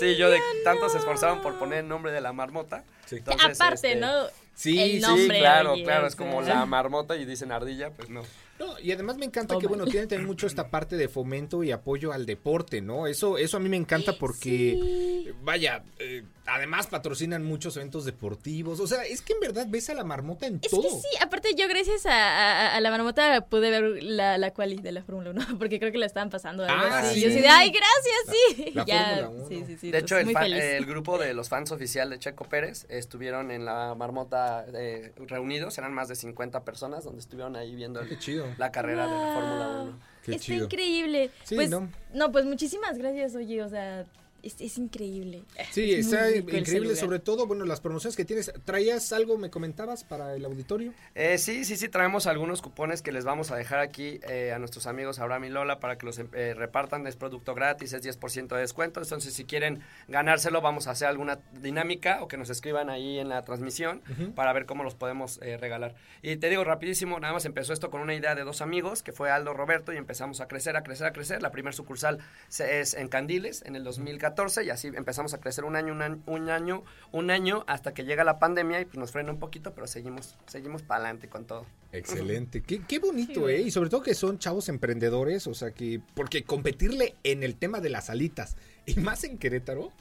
Sí, yo de tanto se esforzaron por poner el nombre de la marmota. Sí. Entonces, Aparte, este, ¿no? Sí, sí, nombre, sí, claro, oye, claro. Es como la marmota y dicen ardilla, pues no. No, y además me encanta Oh, que, bueno, tienen también mucho esta parte de fomento y apoyo al deporte, ¿no? Eso, eso a mí me encanta porque, Sí. vaya, eh, además patrocinan muchos eventos deportivos. O sea, es que en verdad ves a la marmota en Es todo. que sí, aparte yo gracias a, a- a la marmota pude ver la, la quali de la Fórmula 1, porque creo que la estaban pasando. Ah, sí. Yo así de, ay, gracias, sí. La ya, Fórmula 1. sí, sí, sí. De hecho, fan- el grupo de los fans oficial de Checo Pérez estuvieron en la marmota eh, reunidos, eran más de 50 personas donde estuvieron ahí viendo el- Qué chido. La carrera de la. Fórmula 1. Qué Está chido. increíble. Sí, pues, ¿no? ¿no? pues muchísimas gracias, oye, o sea, es, es increíble. Sí, Es está increíble, sobre todo, bueno, las promociones que tienes. ¿Traías algo, me comentabas, para el auditorio? Eh, sí, sí, sí, traemos algunos cupones que les vamos a dejar aquí eh, a nuestros amigos Abraham y Lola para que los eh, repartan. Es producto gratis, es 10% de descuento. Entonces, si quieren ganárselo, vamos a hacer alguna dinámica o que nos escriban ahí en la transmisión para ver cómo los podemos eh, regalar. Y te digo rapidísimo, nada más empezó esto con una idea de dos amigos, que fue Aldo Roberto, y empezamos a crecer, a crecer, a crecer. La primera sucursal se- es en Candiles, en el 2014, y así empezamos a crecer un año, un año, un año, un año hasta que llega la pandemia y pues nos frena un poquito, pero seguimos, seguimos para adelante con todo. Excelente, qué, qué bonito, ¿eh? Y sobre todo que son chavos emprendedores, o sea que, porque competirle en el tema de las alitas, y más en Querétaro,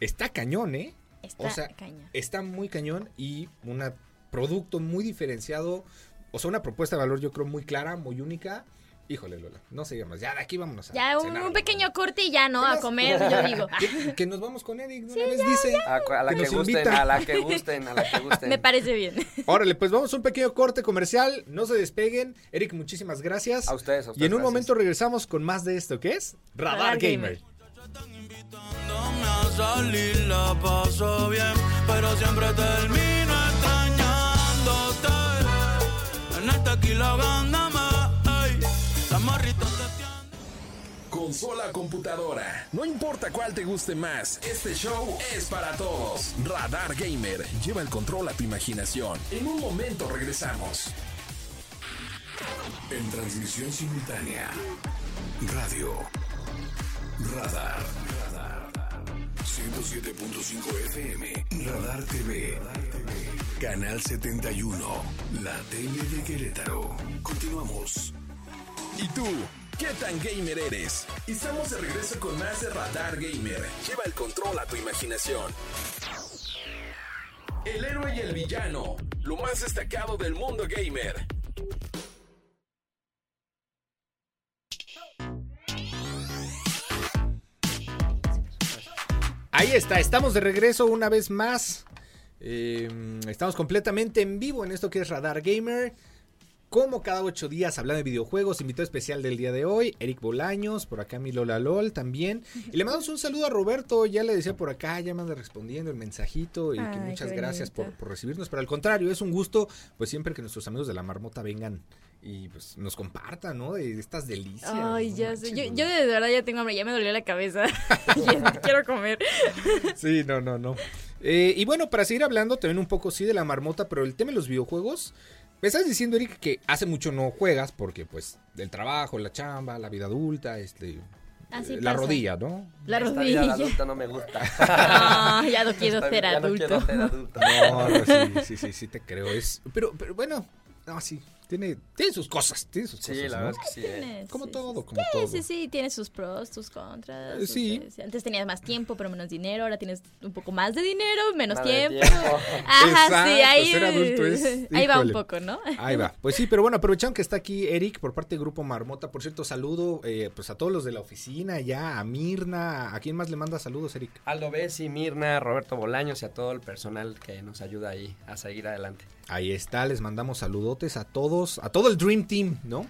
está cañón, ¿eh? Está o sea, cañón. está muy cañón y un producto muy diferenciado, o sea, una propuesta de valor yo creo muy clara, muy única. Híjole, Lola, no se más, ya de aquí vámonos a Ya un, cenar, un ¿no? pequeño corte y ya, ¿no? ¿Qué A comer, yo digo. Que, que nos vamos con Eric, ¿no? Una vez dice. A, la Que que, gusten, invita. a la que gusten, a la que gusten. Me parece bien. Órale, pues vamos a un pequeño corte comercial, no se despeguen. Eric, muchísimas gracias. A ustedes, a Y ustedes, en un gracias. momento regresamos con más de esto, ¿qué es? Radar, Radar Gamer. Gamer. Invitándome a salir la paso bien, pero siempre termino extrañándote. En el tequila gándame, Consola computadora. No importa cuál te guste más, este show es para todos. Radar Gamer. Lleva el control a tu imaginación. En un momento regresamos. En transmisión simultánea. Radio. Radar. 107.5 FM y Radar TV. Canal 71, la tele de Querétaro. Continuamos. ¿Y tú? ¿Qué tan gamer eres? Estamos de regreso con más de Radar Gamer. Lleva el control a tu imaginación. El héroe y el villano. Lo más destacado del mundo gamer. Ahí está, estamos de regreso una vez más. Eh, estamos completamente en vivo en esto que es Radar Gamer. Como cada ocho días hablando de videojuegos, invitado especial del día de hoy, Eric Bolaños, por acá mi Lola LOL también. Y le mandamos un saludo a Roberto, ya le decía por acá, ya me anda respondiendo el mensajito y que muchas gracias por, recibirnos. Pero al contrario, es un gusto, pues siempre que nuestros amigos de la marmota vengan y pues nos compartan, ¿no? De estas delicias. Ay, no ya sé. Yo, de verdad ya tengo hambre, ya me dolió la cabeza. Quiero comer. Sí, no, no, no. Eh, y bueno, para seguir hablando también un poco sí de la marmota, pero el tema de los videojuegos. Me estás diciendo, Eric, que hace mucho no juegas porque pues del trabajo, la chamba, la vida adulta, este... Así la pasa. rodilla, ¿no? La Esta vida rodilla. adulto no me gusta. Ah, ya no quiero ser ya no adulto. quiero ser adulto. No, no, sí, sí, sí, sí te creo. Es, pero, pero bueno, no, sí, tiene, tiene sus cosas, tiene sus Sí, cosas, la ¿no? verdad es que sí. eh. Como sí, todo, sí, como sí, todo. Sí, sí, tiene sus pros, sus contras. Eh, sí. Antes tenías más tiempo, pero menos dinero. Ahora tienes un poco más de dinero, menos tiempo. tiempo. Ajá, sí, ahí, ser adulto es- ahí va un poco, ¿no? Ahí va. Pues sí, pero bueno, aprovechando que está aquí Eric por parte del grupo Marmota. Por cierto, saludo eh, pues a todos los de la oficina, ya a Mirna. ¿A quién más le manda saludos, Eric? Aldo Bessi, Mirna, Roberto Bolaños y a todo el personal que nos ayuda ahí a seguir adelante. Ahí está, les mandamos saludotes a todos, a todo el Dream Team, ¿no?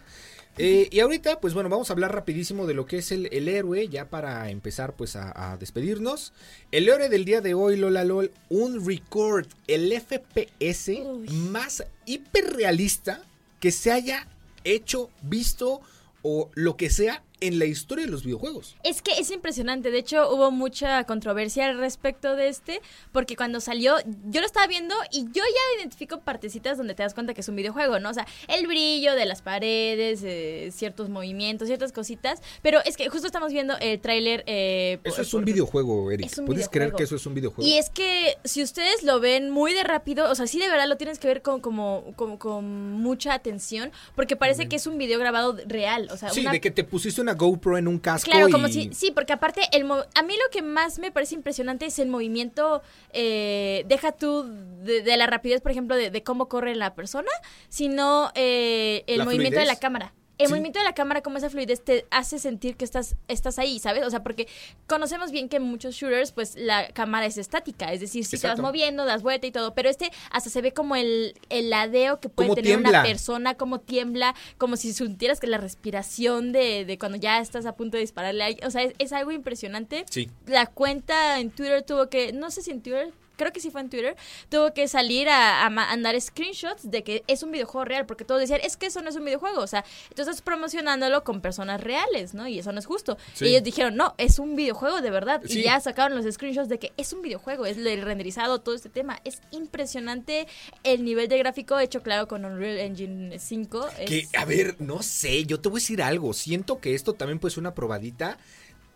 Eh, y ahorita, pues bueno, vamos a hablar rapidísimo de lo que es el, el héroe, ya para empezar pues a, a despedirnos. El héroe del día de hoy, Lola LOL, un record, el FPS Uy. más hiperrealista que se haya hecho, visto o lo que sea en la historia de los videojuegos. Es que es impresionante. De hecho, hubo mucha controversia al respecto de este. Porque cuando salió, yo lo estaba viendo y yo ya identifico partecitas donde te das cuenta que es un videojuego, ¿no? O sea, el brillo de las paredes, eh, ciertos movimientos, ciertas cositas. Pero es que justo estamos viendo el tráiler. eh, Eso por- es un por- videojuego, Eric. Un ¿Puedes creer que eso es un videojuego? Y es que si ustedes lo ven muy de rápido, o sea, sí de verdad lo tienes que ver con, como, como- con mucha atención, porque parece que es un video grabado real. O sea, Sí, una de que te pusiste una GoPro en un casco Claro, y... como si, sí, porque aparte, el mo- a mí lo que más me parece impresionante es el movimiento, eh, deja tú de, de la rapidez, por ejemplo, de, de cómo corre la persona, sino eh, el La movimiento de la cámara. El Sí. movimiento de la cámara, como esa fluidez, te hace sentir que estás, estás ahí, ¿sabes? O sea, porque conocemos bien que en muchos shooters, pues la cámara es estática, es decir, si te Exacto. vas moviendo, das vuelta y todo, pero este hasta se ve como el, el ladeo que puede tener tiembla. una persona, como tiembla, como si sintieras que la respiración de, de cuando ya estás a punto de dispararle o sea, es, es algo impresionante. Sí. La cuenta en Twitter tuvo que, no sé si en Twitter, creo que sí fue en Twitter, tuvo que salir a, a ma- a dar screenshots de que es un videojuego real, porque todos decían, es que eso no es un videojuego, o sea, tú estás promocionándolo con personas reales, ¿no? Y eso no es justo. Sí. Y ellos dijeron, no, es un videojuego de verdad. Sí. Y ya sacaron los screenshots de que es un videojuego, es el renderizado, todo este tema. Es impresionante el nivel de gráfico hecho, claro, con Unreal Engine 5. Es- Que, a ver, no sé, yo te voy a decir algo. Siento que esto también puede ser una probadita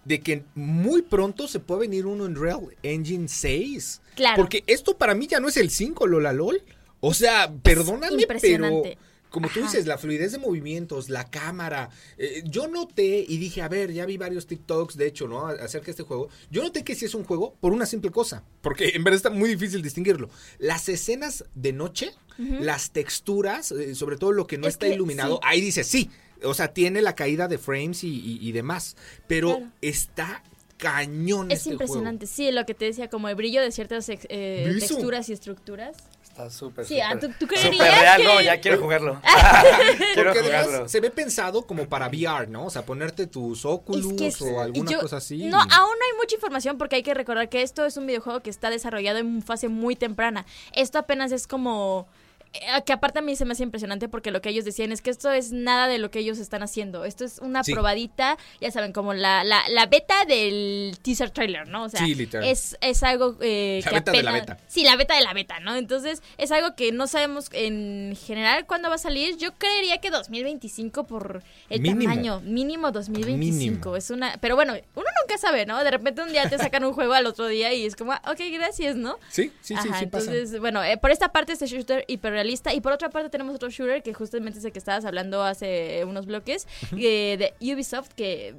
de que muy pronto se puede venir uno en Real Engine 6. Claro. Porque esto para mí ya no es el 5, Lola LOL. O sea, perdóname, pero como tú Ajá. dices, la fluidez de movimientos, la cámara. eh, yo noté y dije, a ver, ya vi varios TikToks, de hecho, ¿no? Acerca de este juego. Yo noté que sí es un juego por una simple cosa. Porque en verdad está muy difícil distinguirlo. Las escenas de noche, las texturas, eh, sobre todo lo que no Es está que iluminado, sí. ahí dice sí. O sea, tiene la caída de frames y, y- y demás. Pero Claro. está cañón Es este impresionante, sí, lo que te decía, como el brillo de ciertas ex- eh, texturas y estructuras. Está súper, Sí, ah, súper- ¿tú- tú creerías real, que- no, ya quiero jugarlo. quiero Porque jugarlo. además se ve pensado como para VR, ¿no? O sea, ponerte tus Oculus Es que es- o alguna yo- cosa así. No, aún no hay mucha información porque hay que recordar que esto es un videojuego que está desarrollado en fase muy temprana. Esto apenas es como... eh, Que aparte a mí se me hace impresionante porque lo que ellos decían es que esto es nada de lo que ellos están haciendo. Esto es una Sí. probadita, ya saben, como la, la, la beta del teaser trailer, ¿no? O sea, Sí, es, es algo eh, La que beta de la beta. Sí, la beta de la beta, ¿no? Entonces es algo que no sabemos en general cuándo va a salir. Yo creería que 2025 por el Mínimo. tamaño. Mínimo 2025. Mínimo. Es una, pero bueno, uno nunca sabe, ¿no? De repente un día te sacan un juego al otro día y es como, ah, ok, gracias, ¿no? Sí, sí, sí, Ajá, sí pasa. entonces, bueno, eh, por esta parte este shooter hiperrealista y por otra parte tenemos otro shooter que justamente es el que estabas hablando hace unos bloques, eh, de Ubisoft, que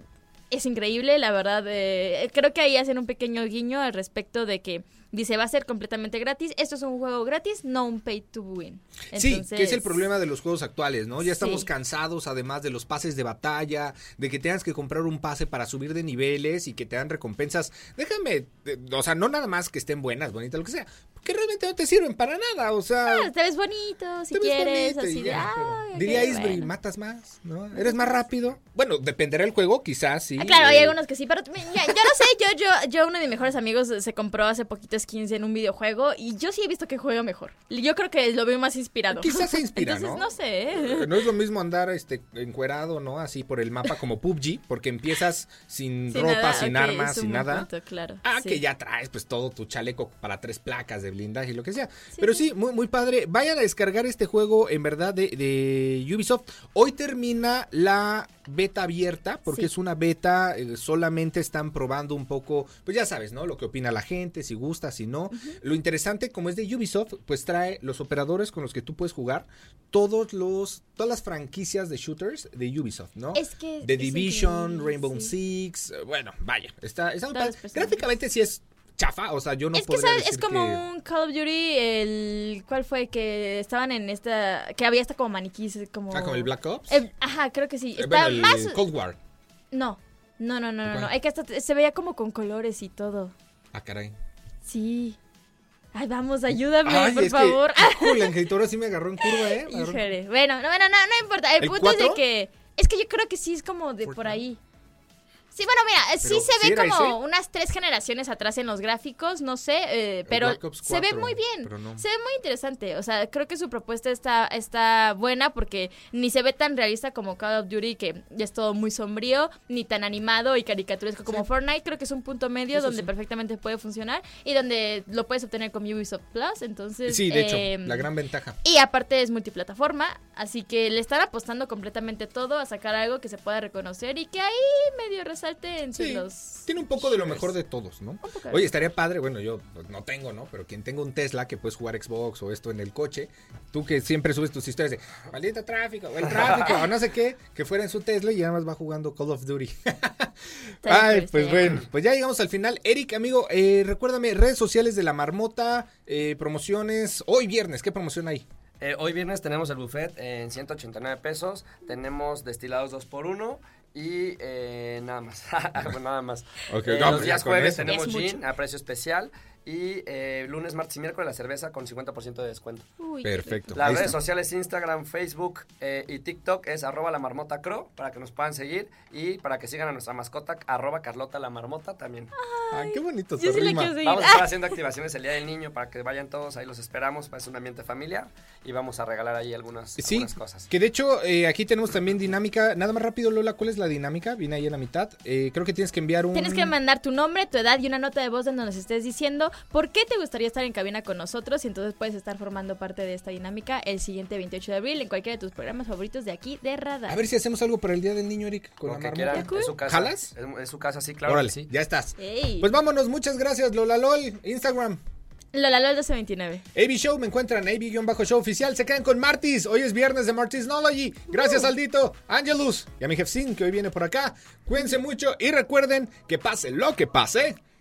es increíble, la verdad. eh, creo que ahí hacen un pequeño guiño al respecto de que dice va a ser completamente gratis. Esto es un juego gratis, no un pay to win. Sí, que es el problema de los juegos actuales, ¿no? Ya estamos Sí. cansados, además de los pases de batalla, de que tengas que comprar un pase para subir de niveles y que te dan recompensas. Déjame, eh, o sea, no nada más que estén buenas, bonitas, lo que sea, porque realmente no te sirven para nada, o sea... ah, te ves bonito si te quieres, bonito así de, ya, ok, Diría bueno. matas más, ¿no? Eres más rápido. Bueno, dependerá del juego, quizás sí. Ah, claro, hay eh, algunos que sí, pero ya, yo no sé, yo, yo, yo, uno de mis mejores amigos se compró hace poquito skins en un videojuego y yo sí he visto que juega mejor. Yo creo que lo veo más inspirado. Quizás se inspira, Entonces, ¿no? no sé. Eh, No es lo mismo andar este encuerado, ¿no? Así por el mapa como PUBG, porque empiezas sin, Sin ropa, nada, sin armas, sin nada. punto, claro, Ah, sí. que ya traes pues todo tu chaleco para tres placas de blindaje y lo que sea. Pero sí, muy, muy padre. Vayan a descargar este juego en verdad de, de Ubisoft. Hoy termina la beta abierta, porque Sí. es una beta, eh, solamente están probando un poco, pues ya sabes, ¿no? Lo que opina la gente, si gusta, si no. Lo interesante, como es de Ubisoft, pues trae los operadores con los que tú puedes jugar todos los, todas las franquicias de shooters de Ubisoft, ¿no? Es que The es Division, Rainbow sí. Six, eh, bueno, vaya, está, está muy padre. Gráficamente sí es chafa, o sea, yo no es que podría sabes, es como que- un Call of Duty, el ¿cuál fue? Que estaban en esta, que había hasta como maniquís, como... Ah, como el Black Ops. Eh, ajá, creo que sí. Eh, Está bueno, el más... Cold War. No, no, no, no, no, no. Es que hasta se veía como con colores y todo. Ah, caray. Sí. Ay, vamos, ayúdame, Ay, por es que- favor. Híjole, Angelito, ahora sí me agarró en curva, ¿eh? Híjole. Bueno, no, bueno, no, no importa. El, ¿El punto es cuatro? de que. Es que yo creo que sí es como de por ahí. Sí, bueno, mira, sí Pero, se ¿sí ve como ese? unas tres generaciones atrás en los gráficos, no sé, eh, pero se ve 4, muy bien, no. se ve muy interesante, o sea, creo que su propuesta está, está buena porque ni se ve tan realista como Call of Duty, que es todo muy sombrío, ni tan animado y caricaturesco como Fortnite, creo que es un punto medio Eso donde sí. perfectamente puede funcionar y donde lo puedes obtener con Ubisoft Plus, entonces... Sí, de hecho, em, la gran ventaja. y aparte es multiplataforma, así que le están apostando completamente todo a sacar algo que se pueda reconocer y que ahí medio resalte entre Sí, los... tiene un poco de lo mejor de todos, ¿no? Oye, estaría padre, bueno, yo pues, no tengo, ¿no? Pero quien tenga un Tesla que puedes jugar Xbox o esto en el coche, tú que siempre subes tus historias de maldito tráfico, o el tráfico, o no sé qué, que fuera en su Tesla y nada más va jugando Call of Duty. Ay, pues bueno, pues ya llegamos al final. Eric, amigo, eh, recuérdame, redes sociales de la marmota, eh, promociones. Hoy viernes, ¿qué promoción hay? Eh, hoy viernes tenemos el buffet en 189 pesos. Tenemos destilados 2 por 1 y eh, nada más. Bueno, nada más. Ok, Eh, no, los pues días jueves eso. tenemos gin a precio especial. Y eh, lunes, martes y miércoles la cerveza con 50% de descuento. Uy, Perfecto. Las redes sociales Instagram, Facebook eh, y TikTok es arroba la marmota crow para que nos puedan seguir y para que sigan a nuestra mascota arroba Carlota la marmota también. Ay, qué bonito Yo sí rima. Vamos a estar haciendo activaciones el día del niño para que vayan todos, ahí los esperamos, es un ambiente familiar y vamos a regalar ahí algunas, Sí, algunas cosas. que de hecho eh, aquí tenemos también dinámica. Nada más rápido, Lola, ¿cuál es la dinámica? Viene ahí en la mitad. Eh, creo que tienes que enviar un... Tienes que mandar tu nombre, tu edad y una nota de voz donde nos estés diciendo por qué te gustaría estar en cabina con nosotros y entonces puedes estar formando parte de esta dinámica el siguiente 28 de abril en cualquiera de tus programas favoritos de aquí de Radar. A ver si hacemos algo para el Día del Niño, Eric, con Lo la que quieran, es su casa. ¿Jalas? Es, es su casa, sí, claro. Órale, sí. ya estás. Ey. Pues vámonos, muchas gracias, Lola LOL, Instagram. Lola LOL 1229. AB Show, me encuentran AB-Show oficial. Se quedan con Martis. Hoy es viernes de Martisnology. Gracias, Aldito, Angelus y a mi jefcín que hoy viene por acá. Cuídense mucho y recuerden que pase lo que pase,